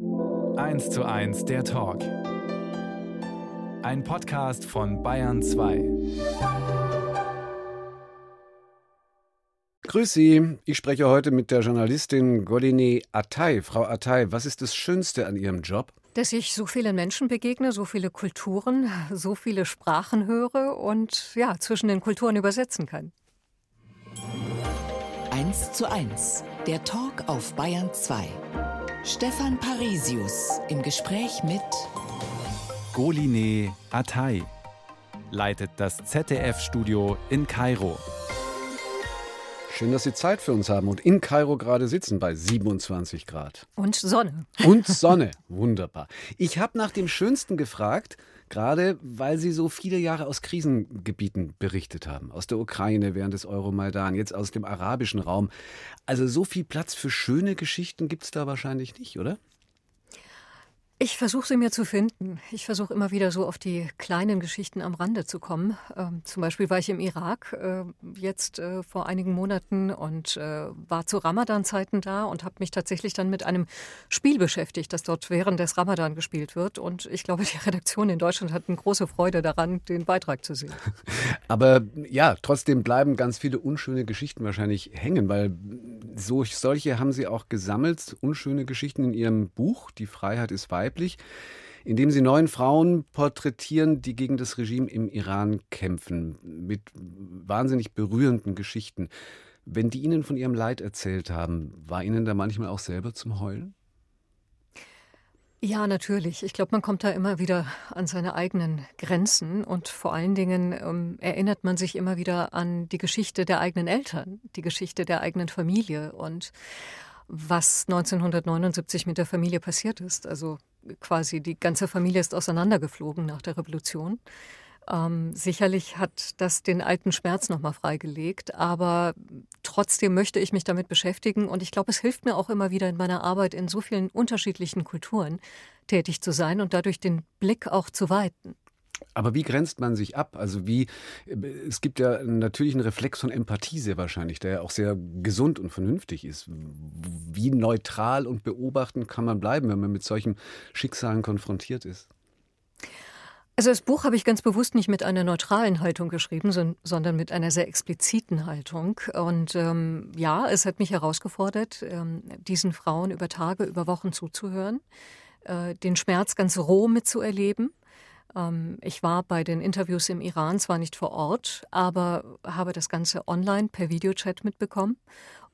1 zu 1 der Talk. Ein Podcast von Bayern 2. Grüß Sie. Ich spreche heute mit der Journalistin Goline Atay. Frau Atay, was ist das Schönste an Ihrem Job? Dass ich so vielen Menschen begegne, so viele Kulturen, so viele Sprachen höre und ja, zwischen den Kulturen übersetzen kann. 1 zu 1, der Talk auf Bayern 2. Stefan Parisius im Gespräch mit Goline Atay leitet das ZDF-Studio in Kairo. Schön, dass Sie Zeit für uns haben und in Kairo gerade sitzen bei 27 Grad. Und Sonne. Und Sonne. Wunderbar. Ich habe nach dem Schönsten gefragt, gerade weil Sie so viele Jahre aus Krisengebieten berichtet haben. Aus der Ukraine während des Euromaidan, jetzt aus dem arabischen Raum. Also so viel Platz für schöne Geschichten gibt es da wahrscheinlich nicht, oder? Ich versuche sie mir zu finden. Ich versuche immer wieder so auf die kleinen Geschichten am Rande zu kommen. Ähm, zum Beispiel war ich im Irak äh, jetzt äh, vor einigen Monaten und äh, war zu Ramadan-Zeiten da und habe mich tatsächlich dann mit einem Spiel beschäftigt, das dort während des Ramadan gespielt wird. Und ich glaube, die Redaktion in Deutschland hat eine große Freude daran, den Beitrag zu sehen. Aber ja, trotzdem bleiben ganz viele unschöne Geschichten wahrscheinlich hängen, weil so, solche haben Sie auch gesammelt, unschöne Geschichten in Ihrem Buch, Die Freiheit ist weiblich weiblich, indem sie neun Frauen porträtieren, die gegen das Regime im Iran kämpfen, mit wahnsinnig berührenden Geschichten. Wenn die Ihnen von ihrem Leid erzählt haben, war Ihnen da manchmal auch selber zum Heulen? Ja, natürlich. Ich glaube, man kommt da immer wieder an seine eigenen Grenzen und vor allen Dingen ähm, erinnert man sich immer wieder an die Geschichte der eigenen Eltern, die Geschichte der eigenen Familie und was 1979 mit der Familie passiert ist. Also quasi die ganze Familie ist auseinandergeflogen nach der Revolution. Ähm, sicherlich hat das den alten Schmerz nochmal freigelegt, aber trotzdem möchte ich mich damit beschäftigen und ich glaube, es hilft mir auch immer wieder in meiner Arbeit in so vielen unterschiedlichen Kulturen tätig zu sein und dadurch den Blick auch zu weiten. Aber wie grenzt man sich ab? Also wie, es gibt ja natürlich einen Reflex von Empathie sehr wahrscheinlich, der ja auch sehr gesund und vernünftig ist. Wie neutral und beobachtend kann man bleiben, wenn man mit solchen Schicksalen konfrontiert ist? Also das Buch habe ich ganz bewusst nicht mit einer neutralen Haltung geschrieben, sondern mit einer sehr expliziten Haltung. Und ähm, ja, es hat mich herausgefordert, ähm, diesen Frauen über Tage, über Wochen zuzuhören, äh, den Schmerz ganz roh mitzuerleben ich war bei den Interviews im Iran zwar nicht vor Ort, aber habe das Ganze online per Videochat mitbekommen.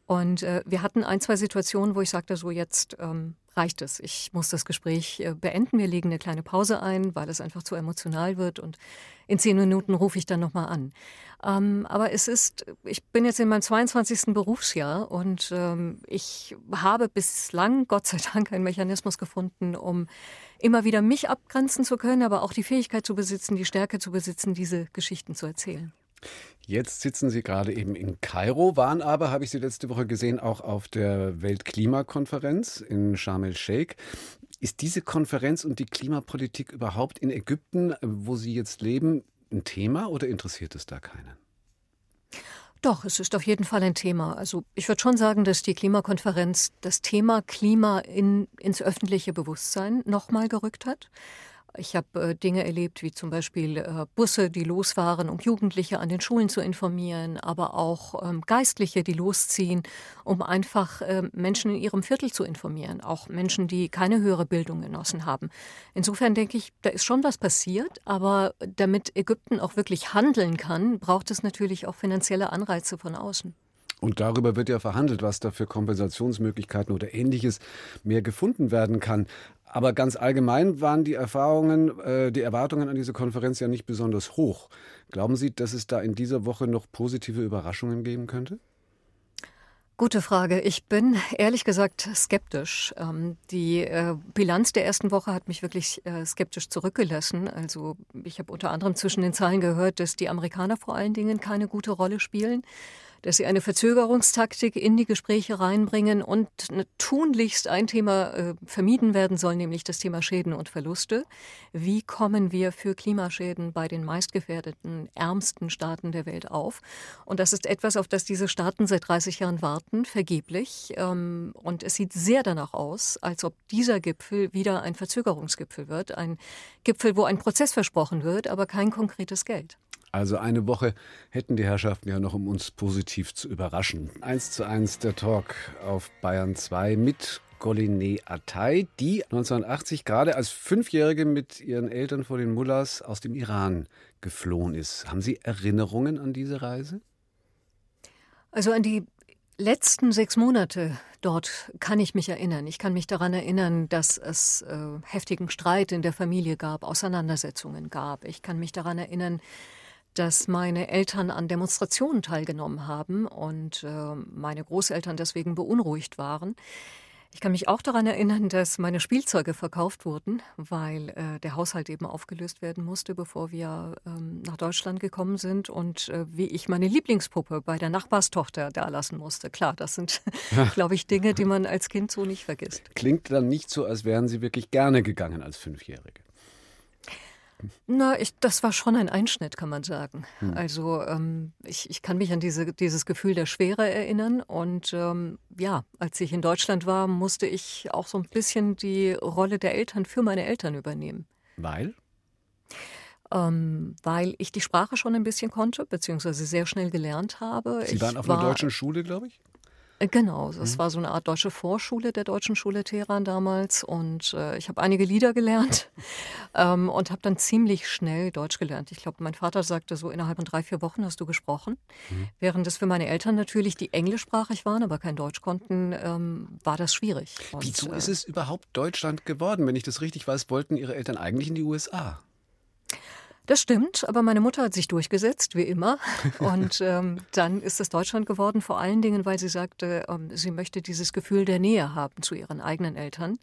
Und äh, wir hatten ein, zwei Situationen, wo ich sagte, so jetzt ähm, reicht es. Ich muss das Gespräch äh, beenden. Wir legen eine kleine Pause ein, weil es einfach zu emotional wird. Und in zehn Minuten rufe ich dann nochmal an. Ähm, aber es ist, ich bin jetzt in meinem 22. Berufsjahr und ähm, ich habe bislang, Gott sei Dank, einen Mechanismus gefunden, um immer wieder mich abgrenzen zu können, aber auch die Fähigkeit zu besitzen, die Stärke zu besitzen, diese Geschichten zu erzählen. Jetzt sitzen Sie gerade eben in Kairo, waren aber, habe ich Sie letzte Woche gesehen, auch auf der Weltklimakonferenz in Sharm el-Sheikh. Ist diese Konferenz und die Klimapolitik überhaupt in Ägypten, wo Sie jetzt leben, ein Thema oder interessiert es da keinen? Doch, es ist auf jeden Fall ein Thema. Also ich würde schon sagen, dass die Klimakonferenz das Thema Klima in, ins öffentliche Bewusstsein nochmal gerückt hat. Ich habe äh, Dinge erlebt, wie zum Beispiel äh, Busse, die losfahren, um Jugendliche an den Schulen zu informieren, aber auch ähm, Geistliche, die losziehen, um einfach äh, Menschen in ihrem Viertel zu informieren, auch Menschen, die keine höhere Bildung genossen haben. Insofern denke ich, da ist schon was passiert, aber damit Ägypten auch wirklich handeln kann, braucht es natürlich auch finanzielle Anreize von außen. Und darüber wird ja verhandelt, was da für Kompensationsmöglichkeiten oder ähnliches mehr gefunden werden kann. Aber ganz allgemein waren die Erfahrungen, äh, die Erwartungen an diese Konferenz ja nicht besonders hoch. Glauben Sie, dass es da in dieser Woche noch positive Überraschungen geben könnte? Gute Frage. Ich bin ehrlich gesagt skeptisch. Ähm, die äh, Bilanz der ersten Woche hat mich wirklich äh, skeptisch zurückgelassen. Also ich habe unter anderem zwischen den Zahlen gehört, dass die Amerikaner vor allen Dingen keine gute Rolle spielen. Dass sie eine Verzögerungstaktik in die Gespräche reinbringen und tunlichst ein Thema äh, vermieden werden soll, nämlich das Thema Schäden und Verluste. Wie kommen wir für Klimaschäden bei den meistgefährdeten, ärmsten Staaten der Welt auf? Und das ist etwas, auf das diese Staaten seit 30 Jahren warten, vergeblich. Ähm, und es sieht sehr danach aus, als ob dieser Gipfel wieder ein Verzögerungsgipfel wird, ein Gipfel, wo ein Prozess versprochen wird, aber kein konkretes Geld. Also eine Woche hätten die Herrschaften ja noch, um uns positiv zu überraschen. Eins zu eins der Talk auf Bayern 2 mit Goline Atay, die 1980 gerade als Fünfjährige mit ihren Eltern vor den Mullahs aus dem Iran geflohen ist. Haben Sie Erinnerungen an diese Reise? Also an die letzten sechs Monate dort kann ich mich erinnern. Ich kann mich daran erinnern, dass es äh, heftigen Streit in der Familie gab, Auseinandersetzungen gab. Ich kann mich daran erinnern, dass meine Eltern an Demonstrationen teilgenommen haben und äh, meine Großeltern deswegen beunruhigt waren. Ich kann mich auch daran erinnern, dass meine Spielzeuge verkauft wurden, weil äh, der Haushalt eben aufgelöst werden musste, bevor wir ähm, nach Deutschland gekommen sind und äh, wie ich meine Lieblingspuppe bei der Nachbarstochter da lassen musste. Klar, das sind, glaube ich, Dinge, die man als Kind so nicht vergisst. Klingt dann nicht so, als wären Sie wirklich gerne gegangen als Fünfjährige. Na, ich, das war schon ein Einschnitt, kann man sagen. Hm. Also ähm, ich, ich kann mich an diese, dieses Gefühl der Schwere erinnern. Und ähm, ja, als ich in Deutschland war, musste ich auch so ein bisschen die Rolle der Eltern für meine Eltern übernehmen. Weil? Ähm, weil ich die Sprache schon ein bisschen konnte, beziehungsweise sehr schnell gelernt habe. Sie waren ich auf einer deutschen Schule, glaube ich? Äh, genau, das mhm. war so eine Art deutsche Vorschule der Deutschen Schule Teheran damals und äh, ich habe einige Lieder gelernt ähm, und habe dann ziemlich schnell Deutsch gelernt. Ich glaube, mein Vater sagte so, innerhalb von drei, vier Wochen hast du gesprochen. Mhm. Während es für meine Eltern natürlich, die englischsprachig waren, aber kein Deutsch konnten, ähm, war das schwierig. Und, Wieso ist äh, es überhaupt Deutschland geworden? Wenn ich das richtig weiß, wollten Ihre Eltern eigentlich in die USA. Das stimmt, aber meine Mutter hat sich durchgesetzt, wie immer. Und ähm, dann ist es Deutschland geworden, vor allen Dingen, weil sie sagte, ähm, sie möchte dieses Gefühl der Nähe haben zu ihren eigenen Eltern.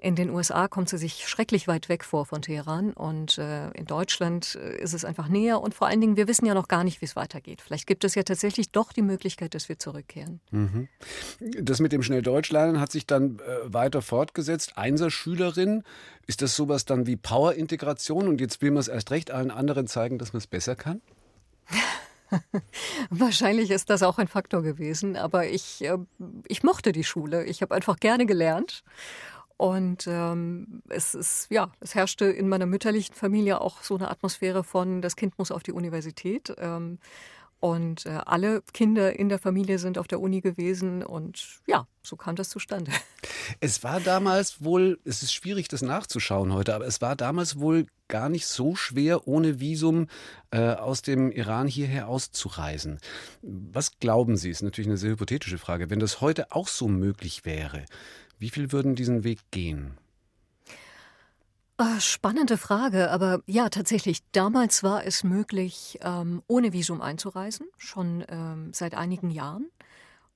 In den USA kommt sie sich schrecklich weit weg vor von Teheran und äh, in Deutschland äh, ist es einfach näher und vor allen Dingen, wir wissen ja noch gar nicht, wie es weitergeht. Vielleicht gibt es ja tatsächlich doch die Möglichkeit, dass wir zurückkehren. Mhm. Das mit dem Schnelldeutschlernen hat sich dann äh, weiter fortgesetzt. Einserschülerin, ist das sowas dann wie Power-Integration und jetzt will man es erst recht allen anderen zeigen, dass man es besser kann? Wahrscheinlich ist das auch ein Faktor gewesen, aber ich, äh, ich mochte die Schule. Ich habe einfach gerne gelernt und ähm, es ist, ja, es herrschte in meiner mütterlichen Familie auch so eine Atmosphäre von, das Kind muss auf die Universität. Ähm, und äh, alle Kinder in der Familie sind auf der Uni gewesen und ja, so kam das zustande. Es war damals wohl, es ist schwierig, das nachzuschauen heute, aber es war damals wohl gar nicht so schwer, ohne Visum äh, aus dem Iran hierher auszureisen. Was glauben Sie, ist natürlich eine sehr hypothetische Frage, wenn das heute auch so möglich wäre, wie viel würden diesen Weg gehen? Ah, spannende Frage, aber ja, tatsächlich. Damals war es möglich, ähm, ohne Visum einzureisen, schon ähm, seit einigen Jahren.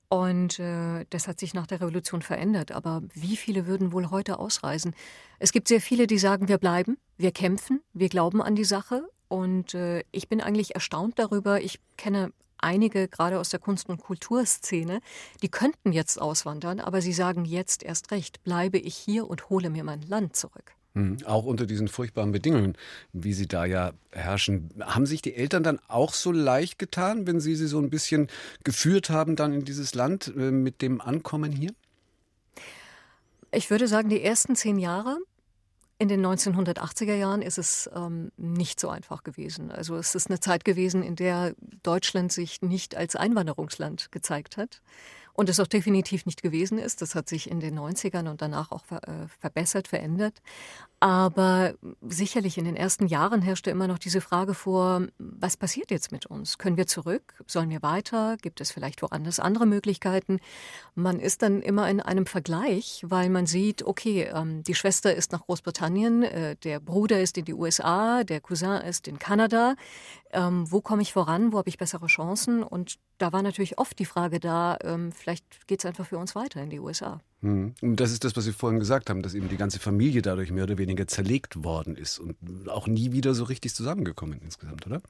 Und äh, das hat sich nach der Revolution verändert. Aber wie viele würden wohl heute ausreisen? Es gibt sehr viele, die sagen, wir bleiben, wir kämpfen, wir glauben an die Sache. Und äh, ich bin eigentlich erstaunt darüber. Ich kenne einige, gerade aus der Kunst- und Kulturszene, die könnten jetzt auswandern, aber sie sagen jetzt erst recht, bleibe ich hier und hole mir mein Land zurück. Hm, auch unter diesen furchtbaren Bedingungen, wie sie da ja herrschen. Haben sich die Eltern dann auch so leicht getan, wenn sie sie so ein bisschen geführt haben dann in dieses Land äh, mit dem Ankommen hier? Ich würde sagen, die ersten zehn Jahre in den 1980er Jahren ist es ähm, nicht so einfach gewesen. Also es ist eine Zeit gewesen, in der Deutschland sich nicht als Einwanderungsland gezeigt hat und es auch definitiv nicht gewesen ist. Das hat sich in den 90ern und danach auch ver äh, verbessert, verändert. Aber sicherlich in den ersten Jahren herrschte immer noch diese Frage vor, was passiert jetzt mit uns? Können wir zurück? Sollen wir weiter? Gibt es vielleicht woanders andere Möglichkeiten? Man ist dann immer in einem Vergleich, weil man sieht, okay, ähm, die Schwester ist nach Großbritannien, äh, der Bruder ist in die USA, der Cousin ist in Kanada. Ähm, wo komme ich voran? Wo habe ich bessere Chancen? Und da war natürlich oft die Frage da, ähm, vielleicht geht es einfach für uns weiter in die USA. Hm. Und das ist das, was Sie vorhin gesagt haben, dass eben die ganze Familie dadurch mehr oder weniger zerlegt worden ist und auch nie wieder so richtig zusammengekommen insgesamt, oder?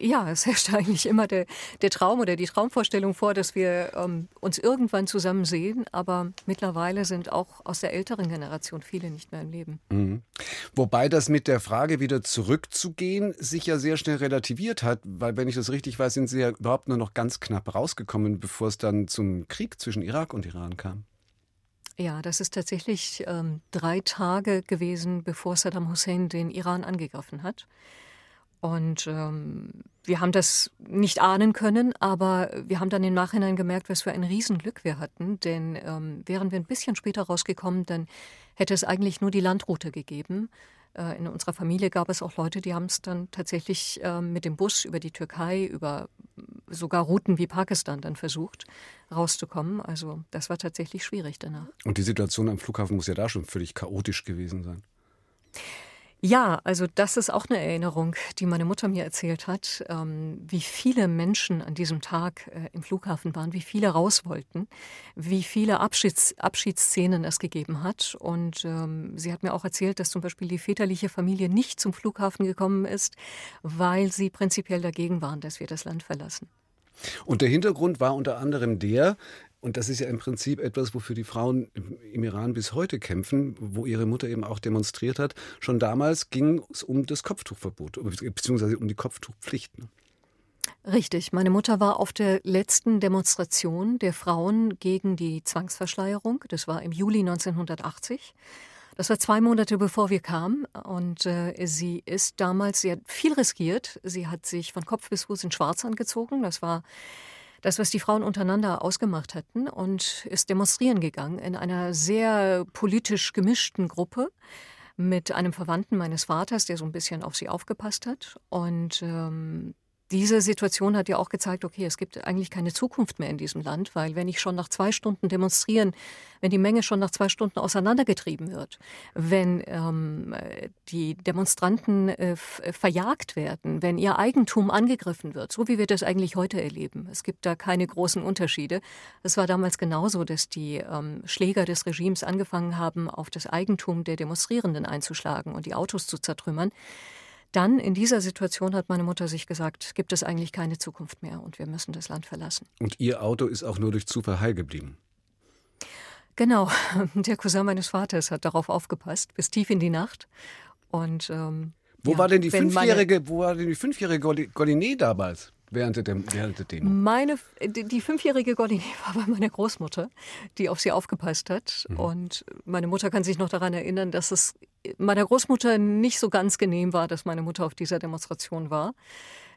Ja, es herrscht eigentlich immer der, der Traum oder die Traumvorstellung vor, dass wir ähm, uns irgendwann zusammen sehen. Aber mittlerweile sind auch aus der älteren Generation viele nicht mehr im Leben. Mhm. Wobei das mit der Frage wieder zurückzugehen sich ja sehr schnell relativiert hat, weil wenn ich das richtig weiß, sind Sie ja überhaupt nur noch ganz knapp rausgekommen, bevor es dann zum Krieg zwischen Irak und Iran kam. Ja, das ist tatsächlich ähm, drei Tage gewesen, bevor Saddam Hussein den Iran angegriffen hat. Und ähm, wir haben das nicht ahnen können, aber wir haben dann im Nachhinein gemerkt, was für ein Riesenglück wir hatten. Denn ähm, wären wir ein bisschen später rausgekommen, dann hätte es eigentlich nur die Landroute gegeben. Äh, in unserer Familie gab es auch Leute, die haben es dann tatsächlich äh, mit dem Bus über die Türkei, über sogar Routen wie Pakistan dann versucht, rauszukommen. Also das war tatsächlich schwierig danach. Und die Situation am Flughafen muss ja da schon völlig chaotisch gewesen sein. Ja, also das ist auch eine Erinnerung, die meine Mutter mir erzählt hat, ähm, wie viele Menschen an diesem Tag äh, im Flughafen waren, wie viele raus wollten, wie viele Abschieds Abschiedsszenen es gegeben hat. Und ähm, sie hat mir auch erzählt, dass zum Beispiel die väterliche Familie nicht zum Flughafen gekommen ist, weil sie prinzipiell dagegen waren, dass wir das Land verlassen. Und der Hintergrund war unter anderem der, und das ist ja im Prinzip etwas, wofür die Frauen im Iran bis heute kämpfen, wo ihre Mutter eben auch demonstriert hat. Schon damals ging es um das Kopftuchverbot, beziehungsweise um die Kopftuchpflicht. Ne? Richtig. Meine Mutter war auf der letzten Demonstration der Frauen gegen die Zwangsverschleierung. Das war im Juli 1980. Das war zwei Monate bevor wir kamen und äh, sie ist damals, sie hat viel riskiert. Sie hat sich von Kopf bis Fuß in Schwarz angezogen. Das war das, was die Frauen untereinander ausgemacht hatten und ist demonstrieren gegangen in einer sehr politisch gemischten Gruppe mit einem Verwandten meines Vaters, der so ein bisschen auf sie aufgepasst hat. Und ähm, diese Situation hat ja auch gezeigt, okay, es gibt eigentlich keine Zukunft mehr in diesem Land, weil wenn ich schon nach zwei Stunden demonstrieren, wenn die Menge schon nach zwei Stunden auseinandergetrieben wird, wenn ähm, die Demonstranten äh, verjagt werden, wenn ihr Eigentum angegriffen wird, so wie wir das eigentlich heute erleben. Es gibt da keine großen Unterschiede. Es war damals genauso, dass die ähm, Schläger des Regimes angefangen haben, auf das Eigentum der Demonstrierenden einzuschlagen und die Autos zu zertrümmern. Dann in dieser Situation hat meine Mutter sich gesagt, gibt es eigentlich keine Zukunft mehr und wir müssen das Land verlassen. Und Ihr Auto ist auch nur durch Zufall heil geblieben? Genau, der Cousin meines Vaters hat darauf aufgepasst, bis tief in die Nacht. Und ähm, wo ja, war denn die fünfjährige, wo war denn die fünfjährige Gollinet damals? Während der, während der Demo? Meine, die, die fünfjährige Goldiné war bei meiner Großmutter, die auf sie aufgepasst hat. Mhm. Und meine Mutter kann sich noch daran erinnern, dass es meiner Großmutter nicht so ganz genehm war, dass meine Mutter auf dieser Demonstration war.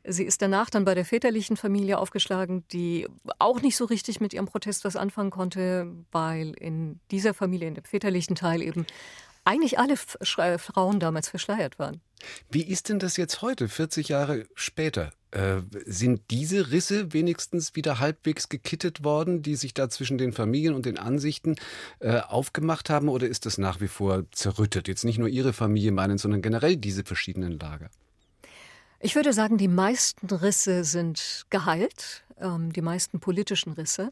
Sie ist danach dann bei der väterlichen Familie aufgeschlagen, die auch nicht so richtig mit ihrem Protest was anfangen konnte, weil in dieser Familie, in dem väterlichen Teil eben eigentlich alle Frauen damals verschleiert waren. Wie ist denn das jetzt heute, 40 Jahre später? Äh, sind diese Risse wenigstens wieder halbwegs gekittet worden, die sich da zwischen den Familien und den Ansichten äh, aufgemacht haben, oder ist das nach wie vor zerrüttet? Jetzt nicht nur Ihre Familie meinen, sondern generell diese verschiedenen Lager? Ich würde sagen, die meisten Risse sind geheilt, ähm, die meisten politischen Risse.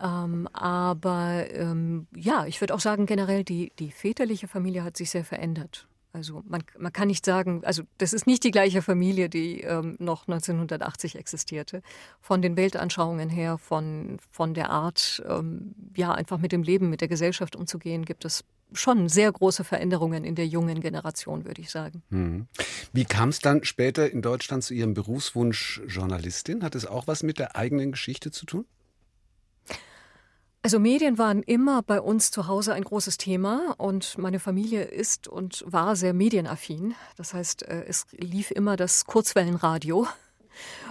Ähm, aber ähm, ja, ich würde auch sagen, generell die, die väterliche Familie hat sich sehr verändert. Also man, man kann nicht sagen, also das ist nicht die gleiche Familie, die ähm, noch 1980 existierte. Von den Weltanschauungen her, von, von der Art, ähm, ja, einfach mit dem Leben, mit der Gesellschaft umzugehen, gibt es schon sehr große Veränderungen in der jungen Generation, würde ich sagen. Mhm. Wie kam es dann später in Deutschland zu Ihrem Berufswunsch Journalistin? Hat es auch was mit der eigenen Geschichte zu tun? Also Medien waren immer bei uns zu Hause ein großes Thema und meine Familie ist und war sehr medienaffin. Das heißt, äh, es lief immer das Kurzwellenradio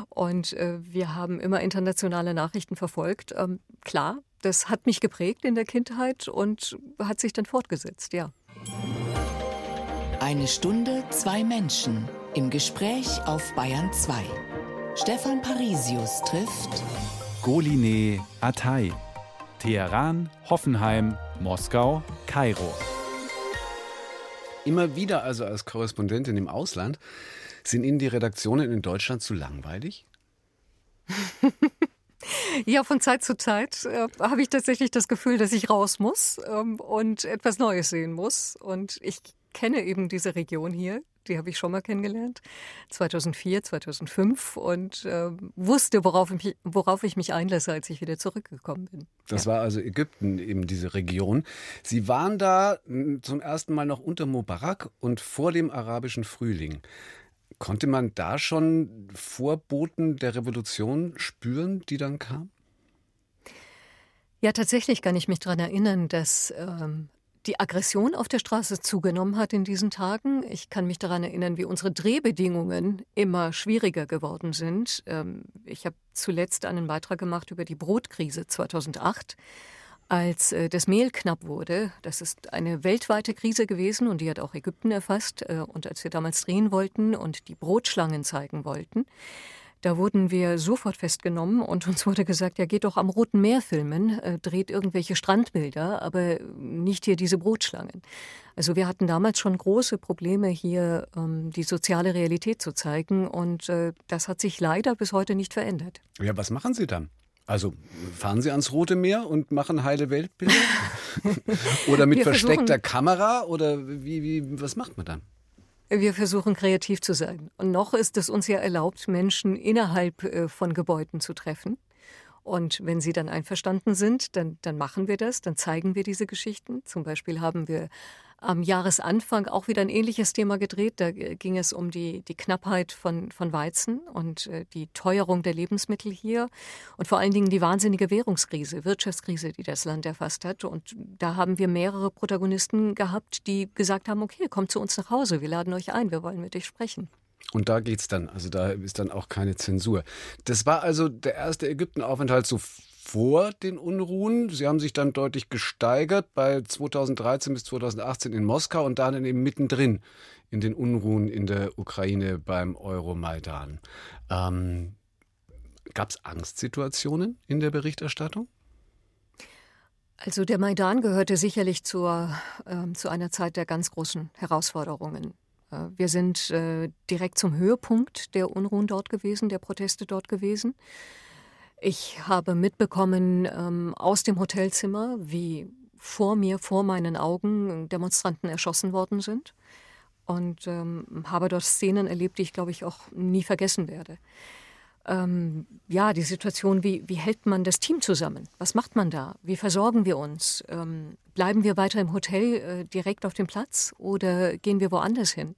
und äh, wir haben immer internationale Nachrichten verfolgt. Ähm, klar, das hat mich geprägt in der Kindheit und hat sich dann fortgesetzt, ja. Eine Stunde, zwei Menschen im Gespräch auf Bayern 2. Stefan Parisius trifft Goline Atay. Teheran, Hoffenheim, Moskau, Kairo. Immer wieder also als Korrespondentin im Ausland. Sind Ihnen die Redaktionen in Deutschland zu langweilig? Ja, von Zeit zu Zeit äh, habe ich tatsächlich das Gefühl, dass ich raus muss ähm, und etwas Neues sehen muss. Und ich kenne eben diese Region hier. Die habe ich schon mal kennengelernt, 2004, 2005 und äh, wusste, worauf ich, mich, worauf ich mich einlasse, als ich wieder zurückgekommen bin. Das ja. war also Ägypten, eben diese Region. Sie waren da zum ersten Mal noch unter Mubarak und vor dem arabischen Frühling. Konnte man da schon Vorboten der Revolution spüren, die dann kam? Ja, tatsächlich kann ich mich daran erinnern, dass ähm, die Aggression auf der Straße zugenommen hat in diesen Tagen. Ich kann mich daran erinnern, wie unsere Drehbedingungen immer schwieriger geworden sind. Ähm, ich habe zuletzt einen Beitrag gemacht über die Brotkrise 2008 als äh, das Mehl knapp wurde. Das ist eine weltweite Krise gewesen und die hat auch Ägypten erfasst. Äh, und als wir damals drehen wollten und die Brotschlangen zeigen wollten, da wurden wir sofort festgenommen und uns wurde gesagt, ja, geht doch am Roten Meer filmen, äh, dreht irgendwelche Strandbilder, aber nicht hier diese Brotschlangen. Also wir hatten damals schon große Probleme hier, ähm, die soziale Realität zu zeigen und äh, das hat sich leider bis heute nicht verändert. Ja, was machen Sie dann? Also fahren Sie ans Rote Meer und machen heile Weltbilder? oder mit versteckter Kamera? Oder wie, wie, was macht man dann? Wir versuchen kreativ zu sein. Und noch ist es uns ja erlaubt, Menschen innerhalb äh, von Gebäuden zu treffen. Und wenn sie dann einverstanden sind, dann, dann machen wir das, dann zeigen wir diese Geschichten. Zum Beispiel haben wir am Jahresanfang auch wieder ein ähnliches Thema gedreht. Da äh, ging es um die, die Knappheit von, von Weizen und äh, die Teuerung der Lebensmittel hier und vor allen Dingen die wahnsinnige Währungskrise, Wirtschaftskrise, die das Land erfasst hat. Und da haben wir mehrere Protagonisten gehabt, die gesagt haben, okay, kommt zu uns nach Hause, wir laden euch ein, wir wollen mit euch sprechen. Und da geht's dann, also da ist dann auch keine Zensur. Das war also der erste Ägyptenaufenthalt so vor den Unruhen. Sie haben sich dann deutlich gesteigert bei 2013 bis 2018 in Moskau und dann eben mittendrin in den Unruhen in der Ukraine beim Euromaidan. Ähm, Gab es Angstsituationen in der Berichterstattung? Also der Maidan gehörte sicherlich zur, äh, zu einer Zeit der ganz großen Herausforderungen. Äh, wir sind äh, direkt zum Höhepunkt der Unruhen dort gewesen, der Proteste dort gewesen. Ich habe mitbekommen ähm, aus dem Hotelzimmer, wie vor mir, vor meinen Augen Demonstranten erschossen worden sind. Und ähm, habe dort Szenen erlebt, die ich, glaube ich, auch nie vergessen werde. Ähm, ja, die Situation, wie, wie hält man das Team zusammen? Was macht man da? Wie versorgen wir uns? Ähm, bleiben wir weiter im Hotel äh, direkt auf dem Platz oder gehen wir woanders hin?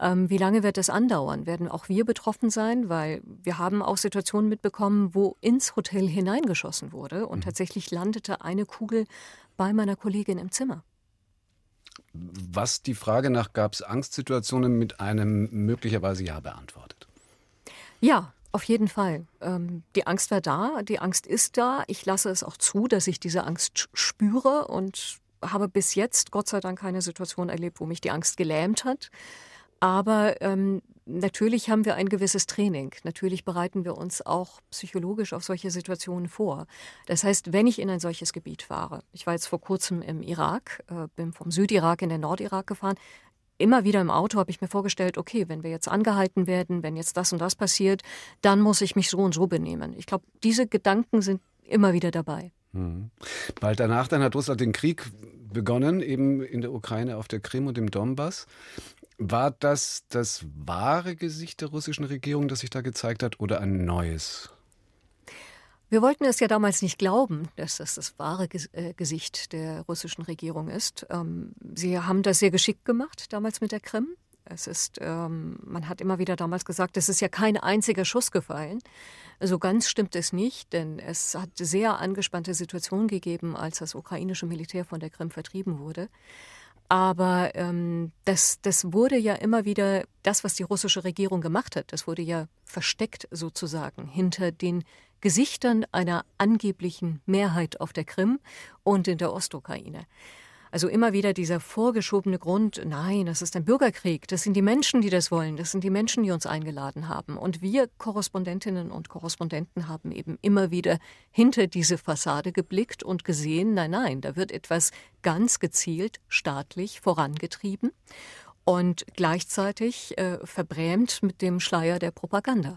Ähm, wie lange wird das andauern? Werden auch wir betroffen sein? Weil wir haben auch Situationen mitbekommen, wo ins Hotel hineingeschossen wurde und mhm. tatsächlich landete eine Kugel bei meiner Kollegin im Zimmer. Was die Frage nach, gab es Angstsituationen mit einem möglicherweise Ja beantwortet? Ja, auf jeden Fall. Ähm, die Angst war da, die Angst ist da. Ich lasse es auch zu, dass ich diese Angst spüre und habe bis jetzt Gott sei Dank keine Situation erlebt, wo mich die Angst gelähmt hat. Aber ähm, natürlich haben wir ein gewisses Training. Natürlich bereiten wir uns auch psychologisch auf solche Situationen vor. Das heißt, wenn ich in ein solches Gebiet fahre, ich war jetzt vor kurzem im Irak, äh, bin vom Südirak in den Nordirak gefahren, immer wieder im Auto habe ich mir vorgestellt, okay, wenn wir jetzt angehalten werden, wenn jetzt das und das passiert, dann muss ich mich so und so benehmen. Ich glaube, diese Gedanken sind immer wieder dabei. Mhm. Bald danach dann hat Russland den Krieg begonnen, eben in der Ukraine auf der Krim und im Donbass. War das das wahre Gesicht der russischen Regierung, das sich da gezeigt hat, oder ein neues? Wir wollten es ja damals nicht glauben, dass das das wahre äh, Gesicht der russischen Regierung ist. Ähm, sie haben das sehr geschickt gemacht, damals mit der Krim. Es ist, ähm, man hat immer wieder damals gesagt, es ist ja kein einziger Schuss gefallen. So ganz stimmt es nicht, denn es hat sehr angespannte Situationen gegeben, als das ukrainische Militär von der Krim vertrieben wurde. Aber ähm, das, das wurde ja immer wieder, das, was die russische Regierung gemacht hat, das wurde ja versteckt sozusagen hinter den Gesichtern einer angeblichen Mehrheit auf der Krim und in der Ostukraine. Also immer wieder dieser vorgeschobene Grund, nein, das ist ein Bürgerkrieg, das sind die Menschen, die das wollen, das sind die Menschen, die uns eingeladen haben. Und wir Korrespondentinnen und Korrespondenten haben eben immer wieder hinter diese Fassade geblickt und gesehen, nein, nein, da wird etwas ganz gezielt staatlich vorangetrieben und gleichzeitig äh, verbrämt mit dem Schleier der Propaganda.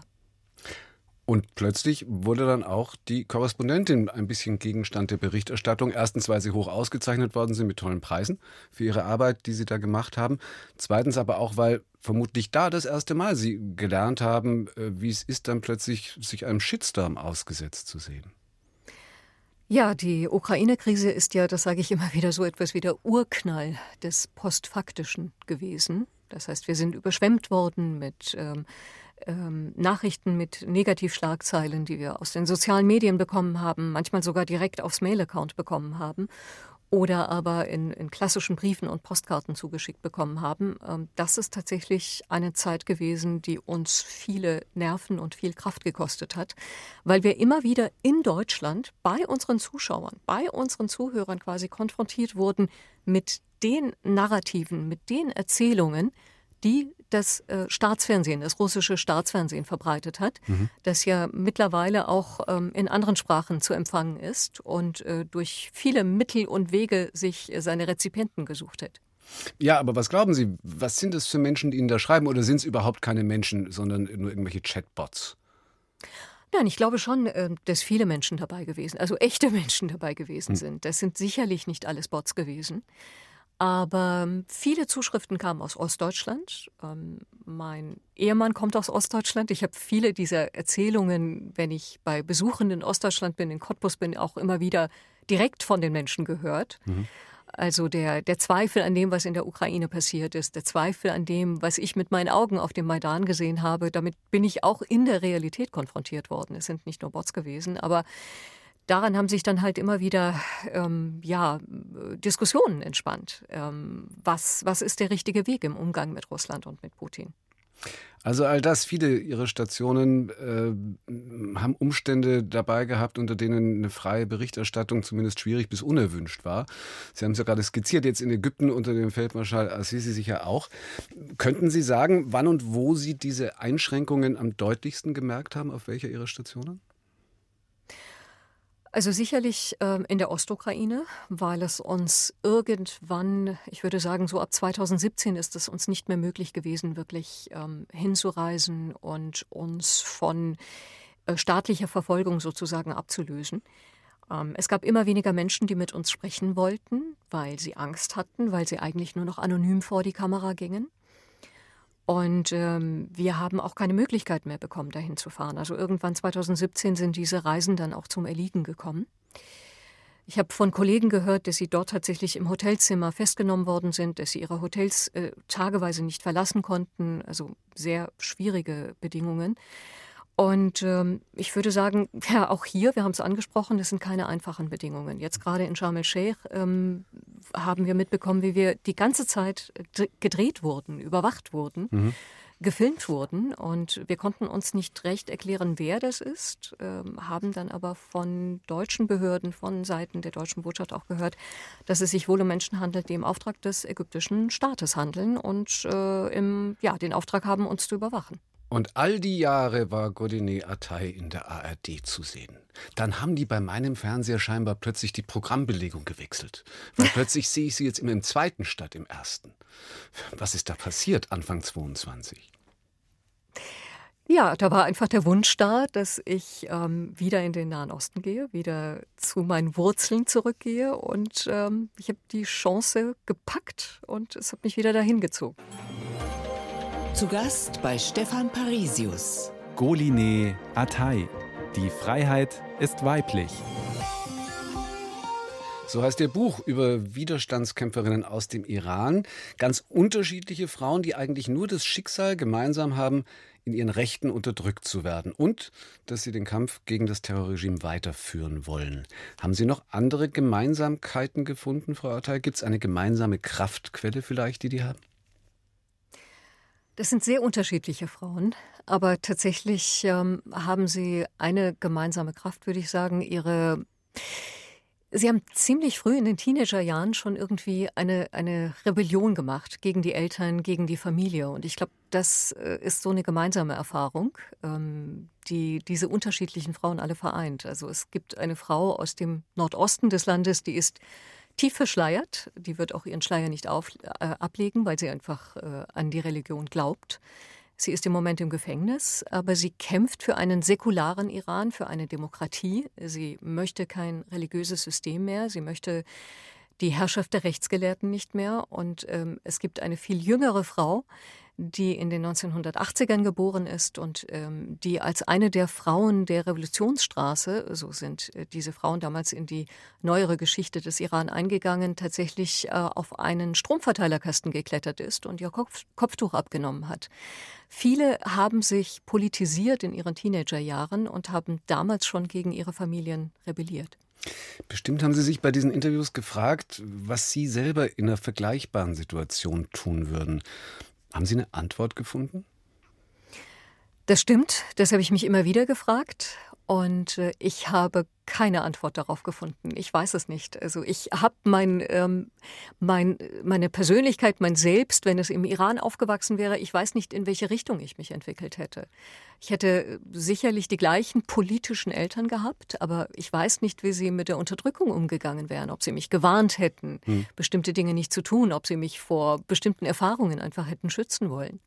Und plötzlich wurde dann auch die Korrespondentin ein bisschen Gegenstand der Berichterstattung. Erstens, weil sie hoch ausgezeichnet worden sind mit tollen Preisen für ihre Arbeit, die sie da gemacht haben. Zweitens aber auch, weil vermutlich da das erste Mal sie gelernt haben, äh, wie es ist, dann plötzlich sich einem Shitstorm ausgesetzt zu sehen. Ja, die Ukraine-Krise ist ja, das sage ich immer wieder, so etwas wie der Urknall des Postfaktischen gewesen. Das heißt, wir sind überschwemmt worden mit ähm, ähm, Nachrichten mit Negativschlagzeilen, die wir aus den sozialen Medien bekommen haben, manchmal sogar direkt aufs Mail-Account bekommen haben oder aber in, in, klassischen Briefen und Postkarten zugeschickt bekommen haben. Ähm, das ist tatsächlich eine Zeit gewesen, die uns viele Nerven und viel Kraft gekostet hat, weil wir immer wieder in Deutschland bei unseren Zuschauern, bei unseren Zuhörern quasi konfrontiert wurden mit den Narrativen, mit den Erzählungen, die das äh, Staatsfernsehen, das russische Staatsfernsehen verbreitet hat, mhm. das ja mittlerweile auch ähm, in anderen Sprachen zu empfangen ist und äh, durch viele Mittel und Wege sich äh, seine Rezipienten gesucht hat. Ja, aber was glauben Sie, was sind es für Menschen, die Ihnen da schreiben oder sind es überhaupt keine Menschen, sondern nur irgendwelche Chatbots? Nein, ich glaube schon, äh, dass viele Menschen dabei gewesen, also echte Menschen dabei gewesen hm. sind. Das sind sicherlich nicht alles Bots gewesen. Aber ähm, viele Zuschriften kamen aus Ostdeutschland. Ähm, mein Ehemann kommt aus Ostdeutschland. Ich habe viele dieser Erzählungen, wenn ich bei Besuchen in Ostdeutschland bin, in Cottbus bin, auch immer wieder direkt von den Menschen gehört. Mhm. Also der, der Zweifel an dem, was in der Ukraine passiert ist, der Zweifel an dem, was ich mit meinen Augen auf dem Maidan gesehen habe, damit bin ich auch in der Realität konfrontiert worden. Es sind nicht nur Bots gewesen, aber daran haben sich dann halt immer wieder ähm, ja, Diskussionen entspannt. Ähm, was, was ist der richtige Weg im Umgang mit Russland und mit Putin? Also all das, viele Ihrer Stationen äh, haben Umstände dabei gehabt, unter denen eine freie Berichterstattung zumindest schwierig bis unerwünscht war. Sie haben es ja gerade skizziert, jetzt in Ägypten unter dem Feldmarschall Assisi sicher auch. Könnten Sie sagen, wann und wo Sie diese Einschränkungen am deutlichsten gemerkt haben, auf welcher Ihrer Stationen? Also sicherlich ähm, in der Ostukraine, weil es uns irgendwann, ich würde sagen, so ab 2017 ist es uns nicht mehr möglich gewesen, wirklich ähm, hinzureisen und uns von äh, staatlicher Verfolgung sozusagen abzulösen. Ähm, es gab immer weniger Menschen, die mit uns sprechen wollten, weil sie Angst hatten, weil sie eigentlich nur noch anonym vor die Kamera gingen. Und ähm, wir haben auch keine Möglichkeit mehr bekommen, dahin zu fahren. Also irgendwann 2017 sind diese Reisen dann auch zum Erliegen gekommen. Ich habe von Kollegen gehört, dass sie dort tatsächlich im Hotelzimmer festgenommen worden sind, dass sie ihre Hotels äh, tageweise nicht verlassen konnten. Also sehr schwierige Bedingungen. Und ähm, ich würde sagen, ja, auch hier, wir haben es angesprochen, das sind keine einfachen Bedingungen. Jetzt gerade in Sharm el-Sheikh ähm, haben wir mitbekommen, wie wir die ganze Zeit gedreht wurden, überwacht wurden. Mhm gefilmt wurden und wir konnten uns nicht recht erklären, wer das ist, ähm, haben dann aber von deutschen Behörden, von Seiten der deutschen Botschaft auch gehört, dass es sich wohl um Menschen handelt, die im Auftrag des ägyptischen Staates handeln und äh, im, ja, den Auftrag haben, uns zu überwachen. Und all die Jahre war Godine Atay in der ARD zu sehen. Dann haben die bei meinem Fernseher scheinbar plötzlich die Programmbelegung gewechselt. Weil plötzlich sehe ich sie jetzt immer im zweiten statt im ersten. Was ist da passiert Anfang 22? Ja, da war einfach der Wunsch da, dass ich ähm, wieder in den Nahen Osten gehe, wieder zu meinen Wurzeln zurückgehe. Und ähm, ich habe die Chance gepackt und es hat mich wieder dahin gezogen. Zu Gast bei Stefan Parisius. Goline Atay. Die Freiheit ist weiblich. So heißt Ihr Buch über Widerstandskämpferinnen aus dem Iran. Ganz unterschiedliche Frauen, die eigentlich nur das Schicksal gemeinsam haben, in ihren Rechten unterdrückt zu werden und dass sie den Kampf gegen das Terrorregime weiterführen wollen. Haben Sie noch andere Gemeinsamkeiten gefunden, Frau Atay? Gibt es eine gemeinsame Kraftquelle vielleicht, die die haben? Das sind sehr unterschiedliche Frauen, aber tatsächlich ähm, haben sie eine gemeinsame Kraft, würde ich sagen. Ihre Sie haben ziemlich früh in den Teenagerjahren schon irgendwie eine, eine Rebellion gemacht gegen die Eltern, gegen die Familie. Und ich glaube, das äh, ist so eine gemeinsame Erfahrung, ähm, die diese unterschiedlichen Frauen alle vereint. Also es gibt eine Frau aus dem Nordosten des Landes, die ist tief verschleiert. Die wird auch ihren Schleier nicht auf, äh, ablegen, weil sie einfach äh, an die Religion glaubt. Sie ist im Moment im Gefängnis, aber sie kämpft für einen säkularen Iran, für eine Demokratie. Sie möchte kein religiöses System mehr. Sie möchte die Herrschaft der Rechtsgelehrten nicht mehr. Und ähm, es gibt eine viel jüngere Frau, die in den 1980ern geboren ist und ähm, die als eine der Frauen der Revolutionsstraße, so sind äh, diese Frauen damals in die neuere Geschichte des Iran eingegangen, tatsächlich äh, auf einen Stromverteilerkasten geklettert ist und ihr Kopf, Kopftuch abgenommen hat. Viele haben sich politisiert in ihren Teenagerjahren und haben damals schon gegen ihre Familien rebelliert. Bestimmt haben Sie sich bei diesen Interviews gefragt, was Sie selber in einer vergleichbaren Situation tun würden. Haben Sie eine Antwort gefunden? Das stimmt, das habe ich mich immer wieder gefragt und äh, ich habe keine Antwort darauf gefunden. Ich weiß es nicht. Also ich habe mein, ähm, mein, meine Persönlichkeit, mein Selbst, wenn es im Iran aufgewachsen wäre, ich weiß nicht, in welche Richtung ich mich entwickelt hätte. Ich hätte sicherlich die gleichen politischen Eltern gehabt, aber ich weiß nicht, wie sie mit der Unterdrückung umgegangen wären, ob sie mich gewarnt hätten, hm. bestimmte Dinge nicht zu tun, ob sie mich vor bestimmten Erfahrungen einfach hätten schützen wollen.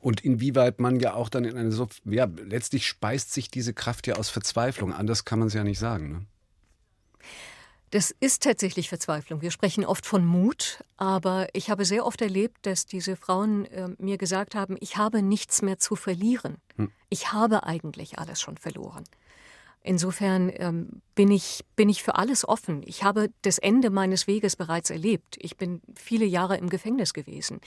Und inwieweit man ja auch dann in eine so, ja, letztlich speist sich diese Kraft ja aus Verzweiflung. Anders kann man es ja nicht sagen. Ne? Das ist tatsächlich Verzweiflung. Wir sprechen oft von Mut, aber ich habe sehr oft erlebt, dass diese Frauen äh, mir gesagt haben, ich habe nichts mehr zu verlieren. Hm. Ich habe eigentlich alles schon verloren. Insofern ähm, bin, ich, bin ich für alles offen. Ich habe das Ende meines Weges bereits erlebt. Ich bin viele Jahre im Gefängnis gewesen.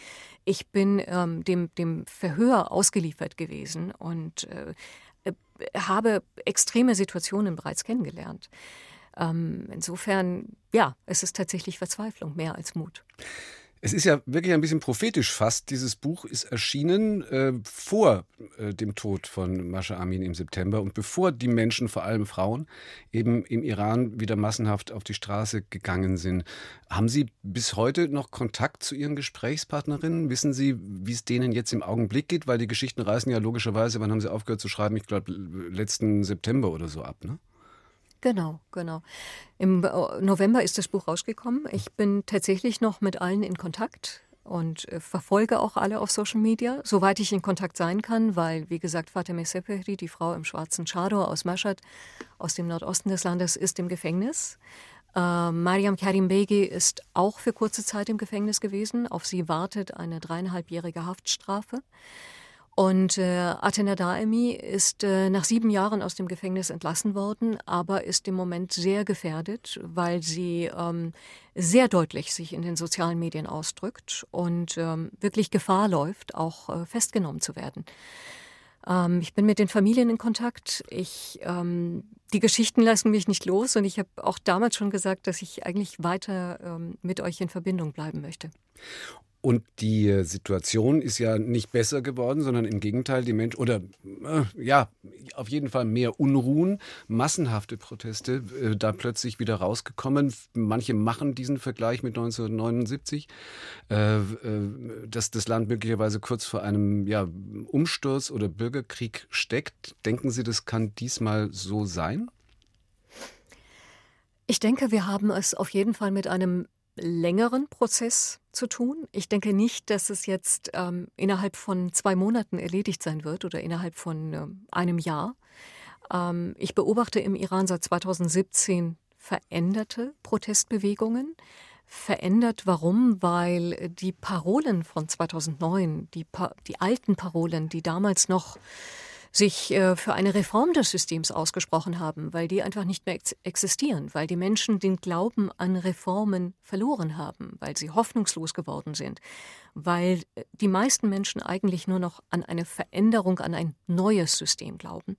Ich bin ähm, dem, dem Verhör ausgeliefert gewesen und äh, äh, habe extreme Situationen bereits kennengelernt. Ähm, insofern, ja, es ist tatsächlich Verzweiflung mehr als Mut. Es ist ja wirklich ein bisschen prophetisch fast. Dieses Buch ist erschienen äh, vor äh, dem Tod von Mascha Amin im September und bevor die Menschen, vor allem Frauen, eben im Iran wieder massenhaft auf die Straße gegangen sind. Haben Sie bis heute noch Kontakt zu Ihren Gesprächspartnerinnen? Wissen Sie, wie es denen jetzt im Augenblick geht? Weil die Geschichten reißen ja logischerweise, wann haben Sie aufgehört zu schreiben? Ich glaube, letzten September oder so ab, ne? Genau, genau. Im äh, November ist das Buch rausgekommen. Ich bin tatsächlich noch mit allen in Kontakt und äh, verfolge auch alle auf Social Media, soweit ich in Kontakt sein kann, weil, wie gesagt, Fateme Sepehri, die Frau im schwarzen Chador aus Mashhad, aus dem Nordosten des Landes, ist im Gefängnis. Äh, Mariam Karimbegi ist auch für kurze Zeit im Gefängnis gewesen. Auf sie wartet eine dreieinhalbjährige Haftstrafe. Und äh, Athena Daemi ist äh, nach sieben Jahren aus dem Gefängnis entlassen worden, aber ist im Moment sehr gefährdet, weil sie ähm, sehr deutlich sich in den sozialen Medien ausdrückt und ähm, wirklich Gefahr läuft, auch äh, festgenommen zu werden. Ähm, ich bin mit den Familien in Kontakt. Ich, ähm, die Geschichten lassen mich nicht los und ich habe auch damals schon gesagt, dass ich eigentlich weiter ähm, mit euch in Verbindung bleiben möchte. Und die Situation ist ja nicht besser geworden, sondern im Gegenteil, die Menschen, oder äh, ja, auf jeden Fall mehr Unruhen, massenhafte Proteste äh, da plötzlich wieder rausgekommen. Manche machen diesen Vergleich mit 1979, äh, äh, dass das Land möglicherweise kurz vor einem ja, Umsturz oder Bürgerkrieg steckt. Denken Sie, das kann diesmal so sein? Ich denke, wir haben es auf jeden Fall mit einem längeren Prozess zu tun. Ich denke nicht, dass es jetzt ähm, innerhalb von zwei Monaten erledigt sein wird oder innerhalb von äh, einem Jahr. Ähm, ich beobachte im Iran seit 2017 veränderte Protestbewegungen. Verändert warum? Weil die Parolen von 2009, die, pa die alten Parolen, die damals noch sich äh, für eine Reform des Systems ausgesprochen haben, weil die einfach nicht mehr ex existieren, weil die Menschen den Glauben an Reformen verloren haben, weil sie hoffnungslos geworden sind, weil äh, die meisten Menschen eigentlich nur noch an eine Veränderung, an ein neues System glauben.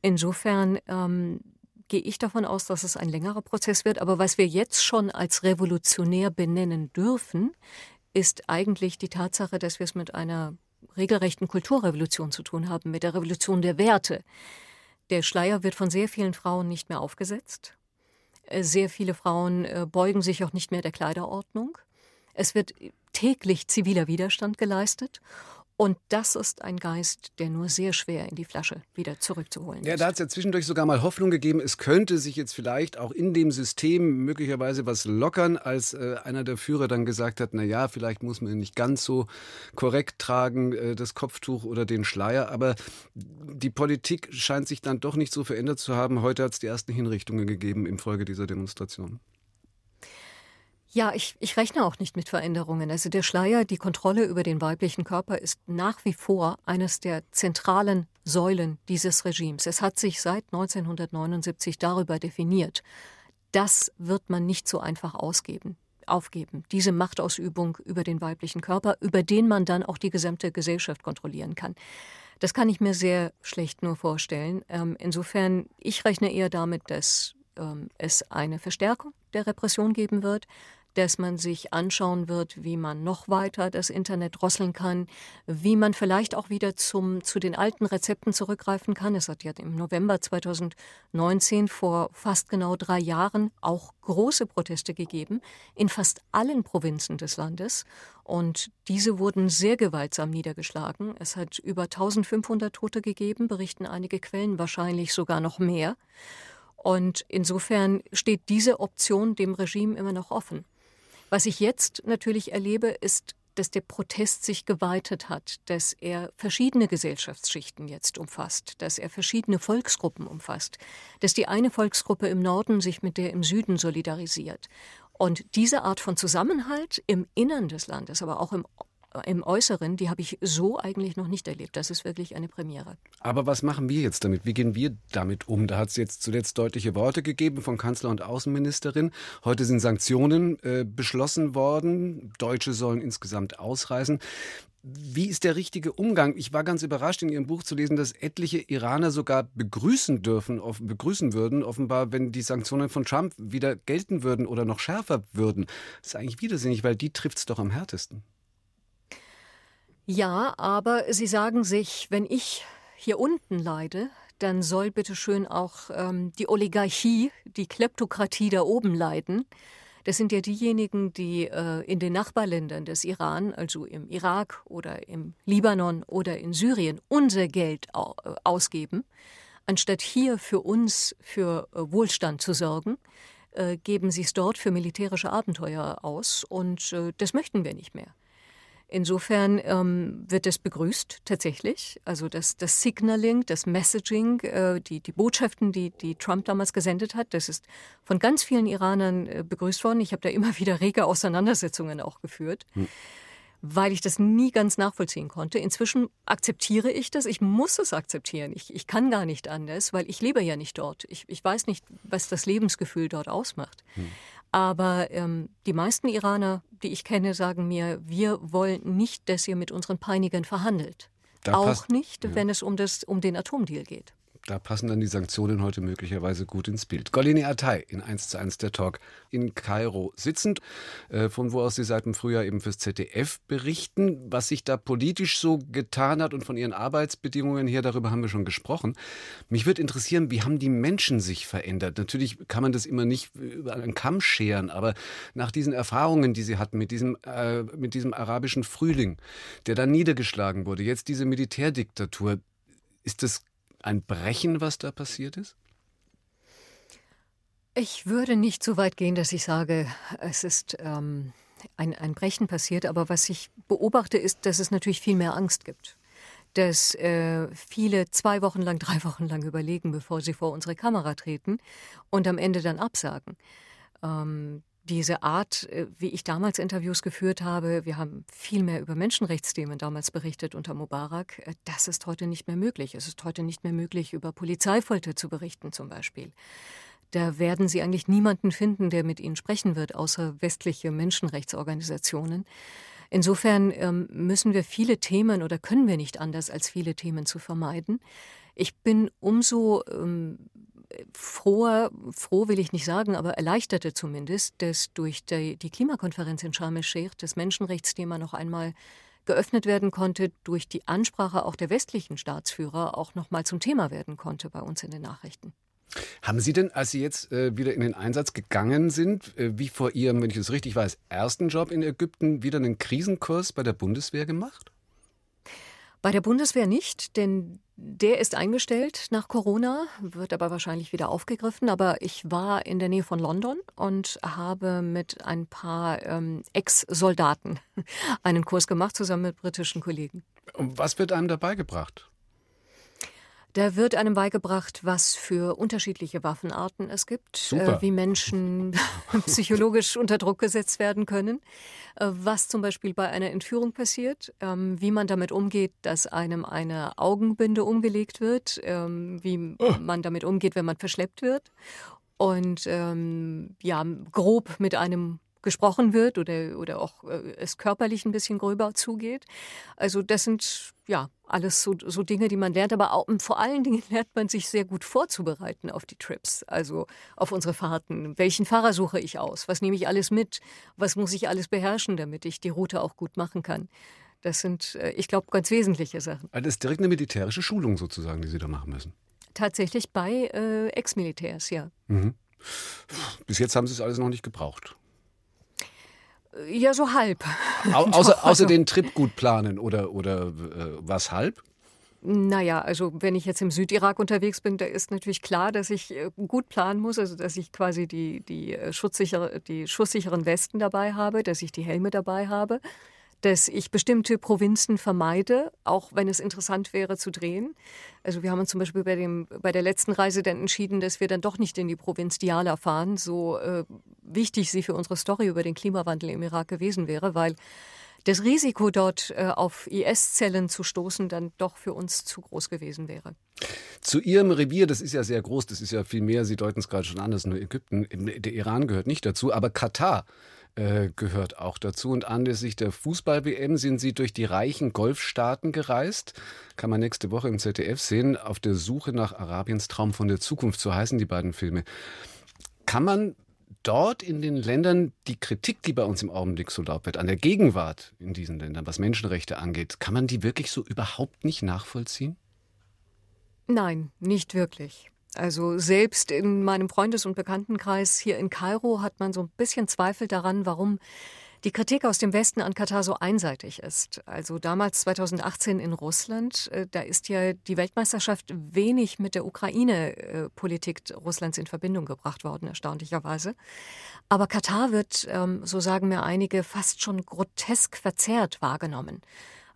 Insofern ähm, gehe ich davon aus, dass es ein längerer Prozess wird. Aber was wir jetzt schon als revolutionär benennen dürfen, ist eigentlich die Tatsache, dass wir es mit einer regelrechten Kulturrevolution zu tun haben, mit der Revolution der Werte. Der Schleier wird von sehr vielen Frauen nicht mehr aufgesetzt. Äh, sehr viele Frauen äh, beugen sich auch nicht mehr der Kleiderordnung. Es wird täglich ziviler Widerstand geleistet. Und das ist ein Geist, der nur sehr schwer in die Flasche wieder zurückzuholen ist. Ja, da hat es ja zwischendurch sogar mal Hoffnung gegeben, es könnte sich jetzt vielleicht auch in dem System möglicherweise was lockern, als äh, einer der Führer dann gesagt hat, na ja, vielleicht muss man nicht ganz so korrekt tragen, äh, das Kopftuch oder den Schleier. Aber die Politik scheint sich dann doch nicht so verändert zu haben. Heute hat es die ersten Hinrichtungen gegeben infolge dieser Demonstration. Ja, ich, ich rechne auch nicht mit Veränderungen. Also der Schleier, die Kontrolle über den weiblichen Körper ist nach wie vor eines der zentralen Säulen dieses Regimes. Es hat sich seit 1979 darüber definiert. Das wird man nicht so einfach ausgeben, aufgeben. Diese Machtausübung über den weiblichen Körper, über den man dann auch die gesamte Gesellschaft kontrollieren kann. Das kann ich mir sehr schlecht nur vorstellen. Ähm, insofern, ich rechne eher damit, dass ähm, es eine Verstärkung der Repression geben wird, dass man sich anschauen wird, wie man noch weiter das Internet drosseln kann, wie man vielleicht auch wieder zum, zu den alten Rezepten zurückgreifen kann. Es hat ja im November 2019 vor fast genau drei Jahren auch große Proteste gegeben in fast allen Provinzen des Landes. Und diese wurden sehr gewaltsam niedergeschlagen. Es hat über 1500 Tote gegeben, berichten einige Quellen, wahrscheinlich sogar noch mehr. Und insofern steht diese Option dem Regime immer noch offen. Was ich jetzt natürlich erlebe, ist, dass der Protest sich geweitet hat, dass er verschiedene Gesellschaftsschichten jetzt umfasst, dass er verschiedene Volksgruppen umfasst, dass die eine Volksgruppe im Norden sich mit der im Süden solidarisiert. Und diese Art von Zusammenhalt im Innern des Landes, aber auch im im Äußeren, die habe ich so eigentlich noch nicht erlebt. Das ist wirklich eine Premiere. Aber was machen wir jetzt damit? Wie gehen wir damit um? Da hat es jetzt zuletzt deutliche Worte gegeben von Kanzler und Außenministerin. Heute sind Sanktionen äh, beschlossen worden. Deutsche sollen insgesamt ausreisen. Wie ist der richtige Umgang? Ich war ganz überrascht, in Ihrem Buch zu lesen, dass etliche Iraner sogar begrüßen dürfen, begrüßen würden, offenbar, wenn die Sanktionen von Trump wieder gelten würden oder noch schärfer würden. Das ist eigentlich widersinnig, weil die trifft es doch am härtesten. Ja, aber Sie sagen sich, wenn ich hier unten leide, dann soll bitte schön auch ähm, die Oligarchie, die Kleptokratie da oben leiden. Das sind ja diejenigen, die äh, in den Nachbarländern des Iran, also im Irak oder im Libanon oder in Syrien, unser Geld äh, ausgeben, anstatt hier für uns für äh, Wohlstand zu sorgen. Äh, geben sie es dort für militärische Abenteuer aus und äh, das möchten wir nicht mehr. Insofern ähm, wird es begrüßt tatsächlich. Also das, das Signaling, das Messaging, äh, die, die Botschaften, die, die Trump damals gesendet hat, das ist von ganz vielen Iranern äh, begrüßt worden. Ich habe da immer wieder rege Auseinandersetzungen auch geführt. Hm weil ich das nie ganz nachvollziehen konnte. Inzwischen akzeptiere ich das. Ich muss es akzeptieren. Ich, ich kann gar nicht anders, weil ich lebe ja nicht dort. Ich, ich weiß nicht, was das Lebensgefühl dort ausmacht. Hm. Aber ähm, die meisten Iraner, die ich kenne, sagen mir, wir wollen nicht, dass ihr mit unseren Peinigern verhandelt. Da Auch passt, nicht, ja. wenn es um, das, um den Atomdeal geht da passen dann die Sanktionen heute möglicherweise gut ins Bild. Golini Atay in 1 zu 1 der Talk in Kairo sitzend, äh, von wo aus Sie seit dem Frühjahr eben fürs ZDF berichten. Was sich da politisch so getan hat und von Ihren Arbeitsbedingungen her, darüber haben wir schon gesprochen. Mich würde interessieren, wie haben die Menschen sich verändert? Natürlich kann man das immer nicht über einen Kamm scheren, aber nach diesen Erfahrungen, die Sie hatten mit diesem, äh, mit diesem arabischen Frühling, der dann niedergeschlagen wurde, jetzt diese Militärdiktatur, ist das ein Brechen, was da passiert ist? Ich würde nicht so weit gehen, dass ich sage, es ist ähm, ein, ein Brechen passiert. Aber was ich beobachte, ist, dass es natürlich viel mehr Angst gibt. Dass äh, viele zwei Wochen lang, drei Wochen lang überlegen, bevor sie vor unsere Kamera treten und am Ende dann absagen. Ähm, diese Art, äh, wie ich damals Interviews geführt habe, wir haben viel mehr über Menschenrechtsthemen damals berichtet unter Mubarak, äh, das ist heute nicht mehr möglich. Es ist heute nicht mehr möglich, über Polizeifolter zu berichten zum Beispiel. Da werden Sie eigentlich niemanden finden, der mit Ihnen sprechen wird, außer westliche Menschenrechtsorganisationen. Insofern ähm, müssen wir viele Themen oder können wir nicht anders, als viele Themen zu vermeiden. Ich bin umso ähm, froher, froh will ich nicht sagen, aber erleichterte zumindest, dass durch die, die Klimakonferenz in Sharm el-Sheikh das Menschenrechtsthema noch einmal geöffnet werden konnte, durch die Ansprache auch der westlichen Staatsführer auch noch mal zum Thema werden konnte bei uns in den Nachrichten. Haben Sie denn, als Sie jetzt äh, wieder in den Einsatz gegangen sind, äh, wie vor Ihrem, wenn ich es richtig weiß, ersten Job in Ägypten wieder einen Krisenkurs bei der Bundeswehr gemacht? Bei der Bundeswehr nicht, denn der ist eingestellt nach Corona, wird aber wahrscheinlich wieder aufgegriffen. Aber ich war in der Nähe von London und habe mit ein paar ähm, Ex-Soldaten einen Kurs gemacht, zusammen mit britischen Kollegen. Und was wird einem dabei gebracht? Da wird einem beigebracht, was für unterschiedliche Waffenarten es gibt, äh, wie Menschen psychologisch unter Druck gesetzt werden können, äh, was zum Beispiel bei einer Entführung passiert, ähm, wie man damit umgeht, dass einem eine Augenbinde umgelegt wird, ähm, wie oh. man damit umgeht, wenn man verschleppt wird. Und ähm, ja, grob mit einem gesprochen wird oder, oder auch äh, es körperlich ein bisschen gröber zugeht. Also das sind ja alles so, so Dinge, die man lernt, aber auch, vor allen Dingen lernt man sich sehr gut vorzubereiten auf die Trips, also auf unsere Fahrten. Welchen Fahrer suche ich aus? Was nehme ich alles mit? Was muss ich alles beherrschen, damit ich die Route auch gut machen kann? Das sind, äh, ich glaube, ganz wesentliche Sachen. Also das ist direkt eine militärische Schulung sozusagen, die Sie da machen müssen. Tatsächlich bei äh, Ex-Militärs, ja. Mhm. Bis jetzt haben Sie es alles noch nicht gebraucht. Ja, so halb. Au außer, außer also den Trip gut planen oder, oder äh, was halb? Naja, also wenn ich jetzt im Südirak unterwegs bin, da ist natürlich klar, dass ich äh, gut planen muss, also dass ich quasi die, die, äh, schutzsichere, die schusssicheren Westen dabei habe, dass ich die Helme dabei habe, dass ich bestimmte Provinzen vermeide, auch wenn es interessant wäre zu drehen. Also wir haben uns zum Beispiel bei, dem, bei der letzten Reise dann entschieden, dass wir dann doch nicht in die Provinz Diyala fahren, so äh, wichtig sie für unsere Story über den Klimawandel im Irak gewesen wäre, weil das Risiko dort äh, auf IS-Zellen zu stoßen dann doch für uns zu groß gewesen wäre. Zu Ihrem Revier, das ist ja sehr groß, das ist ja viel mehr, Sie deuten es gerade schon an, das ist nur Ägypten, der Iran gehört nicht dazu, aber Katar äh, gehört auch dazu. Und anlässlich der Fußball-WM sind sie durch die reichen Golfstaaten gereist. Kann man nächste Woche im ZDF sehen. Auf der Suche nach Arabiens Traum von der Zukunft, so heißen die beiden Filme. Kann man dort in den Ländern die Kritik, die bei uns im Augenblick so laut wird, an der Gegenwart in diesen Ländern, was Menschenrechte angeht, kann man die wirklich so überhaupt nicht nachvollziehen? Nein, nicht wirklich. Also selbst in meinem Freundes- und Bekanntenkreis hier in Kairo hat man so ein bisschen Zweifel daran, warum die Kritik aus dem Westen an Katar so einseitig ist. Also damals 2018 in Russland, äh, da ist ja die Weltmeisterschaft wenig mit der Ukraine-Politik Russlands in Verbindung gebracht worden, erstaunlicherweise. Aber Katar wird, ähm, so sagen mir einige, fast schon grotesk verzerrt wahrgenommen.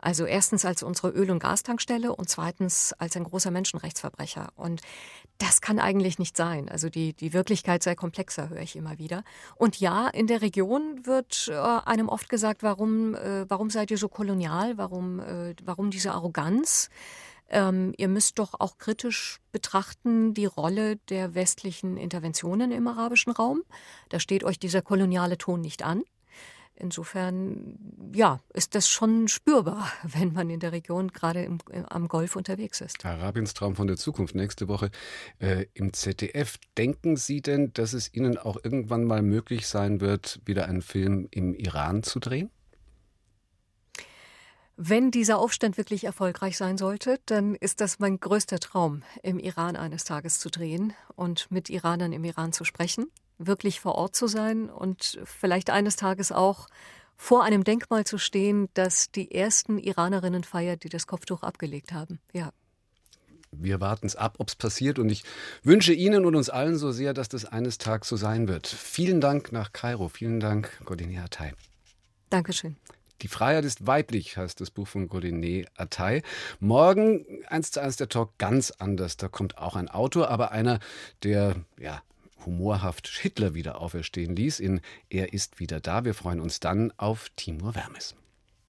Also erstens als unsere Öl- und Gastankstelle und zweitens als ein großer Menschenrechtsverbrecher. Und das kann eigentlich nicht sein. Also die, die Wirklichkeit sei komplexer, höre ich immer wieder. Und ja, in der Region wird äh, einem oft gesagt, warum, äh, warum seid ihr so kolonial? Warum, äh, warum diese Arroganz? Ähm, ihr müsst doch auch kritisch betrachten die Rolle der westlichen Interventionen im arabischen Raum. Da steht euch dieser koloniale Ton nicht an. Insofern, ja, ist das schon spürbar, wenn man in der Region gerade im, am Golf unterwegs ist. Arabiens Traum von der Zukunft nächste Woche äh, im ZDF. Denken Sie denn, dass es Ihnen auch irgendwann mal möglich sein wird, wieder einen Film im Iran zu drehen? Wenn dieser Aufstand wirklich erfolgreich sein sollte, dann ist das mein größter Traum, im Iran eines Tages zu drehen und mit Iranern im Iran zu sprechen wirklich vor Ort zu sein und vielleicht eines Tages auch vor einem Denkmal zu stehen, das die ersten Iranerinnen feiert, die das Kopftuch abgelegt haben. Ja. Wir warten es ab, ob es passiert und ich wünsche Ihnen und uns allen so sehr, dass das eines Tages so sein wird. Vielen Dank nach Kairo. Vielen Dank, Godiné Atay. Dankeschön. Die Freiheit ist weiblich, heißt das Buch von Godiné Atay. Morgen eins zu eins der Talk ganz anders. Da kommt auch ein Autor, aber einer, der ja humorhaft Hitler wieder auferstehen ließ in Er ist wieder da. Wir freuen uns dann auf Timur Wermes.